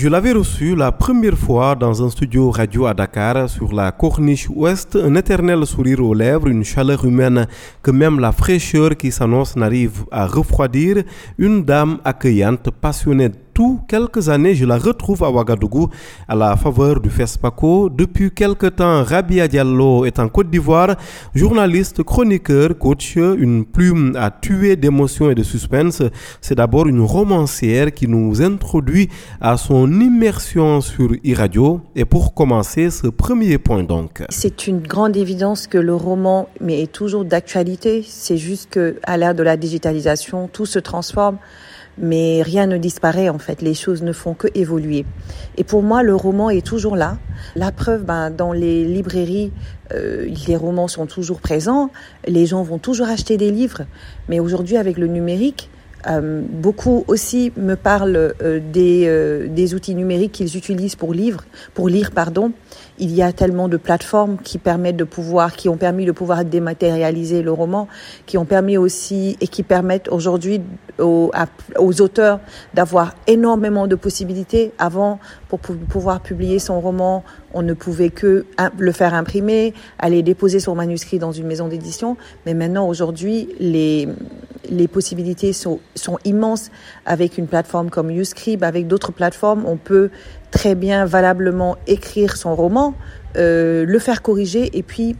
Je l'avais reçu la première fois dans un studio radio à Dakar sur la corniche ouest, un éternel sourire aux lèvres, une chaleur humaine que même la fraîcheur qui s'annonce n'arrive à refroidir, une dame accueillante, passionnée quelques années, je la retrouve à Ouagadougou à la faveur du FESPACO. Depuis quelques temps, Rabia Diallo est en Côte d'Ivoire, journaliste, chroniqueur, coach, une plume à tuer d'émotions et de suspense. C'est d'abord une romancière qui nous introduit à son immersion sur e-radio. Et pour commencer, ce premier point donc. C'est une grande évidence que le roman mais est toujours d'actualité. C'est juste que à l'ère de la digitalisation, tout se transforme mais rien ne disparaît en fait, les choses ne font que évoluer. Et pour moi, le roman est toujours là. La preuve, ben, dans les librairies, euh, les romans sont toujours présents, les gens vont toujours acheter des livres, mais aujourd'hui avec le numérique, euh, beaucoup aussi me parlent euh, des, euh, des outils numériques qu'ils utilisent pour lire. Il y a tellement de plateformes qui permettent de pouvoir, qui ont permis de pouvoir dématérialiser le roman, qui ont permis aussi et qui permettent aujourd'hui aux auteurs d'avoir énormément de possibilités. Avant, pour pouvoir publier son roman, on ne pouvait que le faire imprimer, aller déposer son manuscrit dans une maison d'édition. Mais maintenant, aujourd'hui, les, les possibilités sont, sont immenses avec une plateforme comme Uscribe, avec d'autres plateformes. On peut très bien, valablement écrire son roman, euh, le faire corriger et puis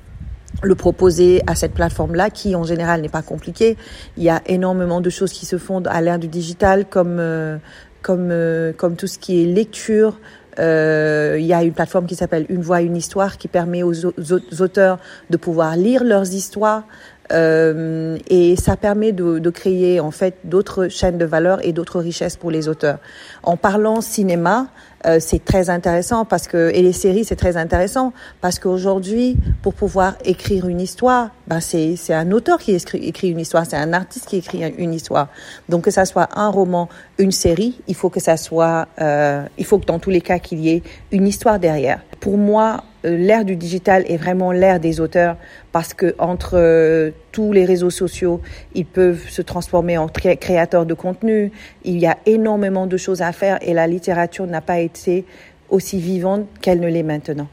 le proposer à cette plateforme-là, qui en général n'est pas compliquée. Il y a énormément de choses qui se font à l'ère du digital, comme euh, comme euh, comme tout ce qui est lecture. Euh, il y a une plateforme qui s'appelle Une voix, une histoire, qui permet aux, aux auteurs de pouvoir lire leurs histoires. Euh, et ça permet de, de, créer en fait d'autres chaînes de valeur et d'autres richesses pour les auteurs. En parlant cinéma, euh, c'est très intéressant parce que et les séries c'est très intéressant parce qu'aujourd'hui pour pouvoir écrire une histoire, ben c'est c'est un auteur qui écrit, écrit une histoire, c'est un artiste qui écrit une histoire. Donc que ça soit un roman, une série, il faut que ça soit, euh, il faut que dans tous les cas qu'il y ait une histoire derrière. Pour moi, l'ère du digital est vraiment l'ère des auteurs parce que entre euh, tous les réseaux sociaux, ils peuvent se transformer en créateurs de contenu. Il y a énormément de choses à faire et la littérature n'a pas été aussi vivante qu'elle ne l'est maintenant.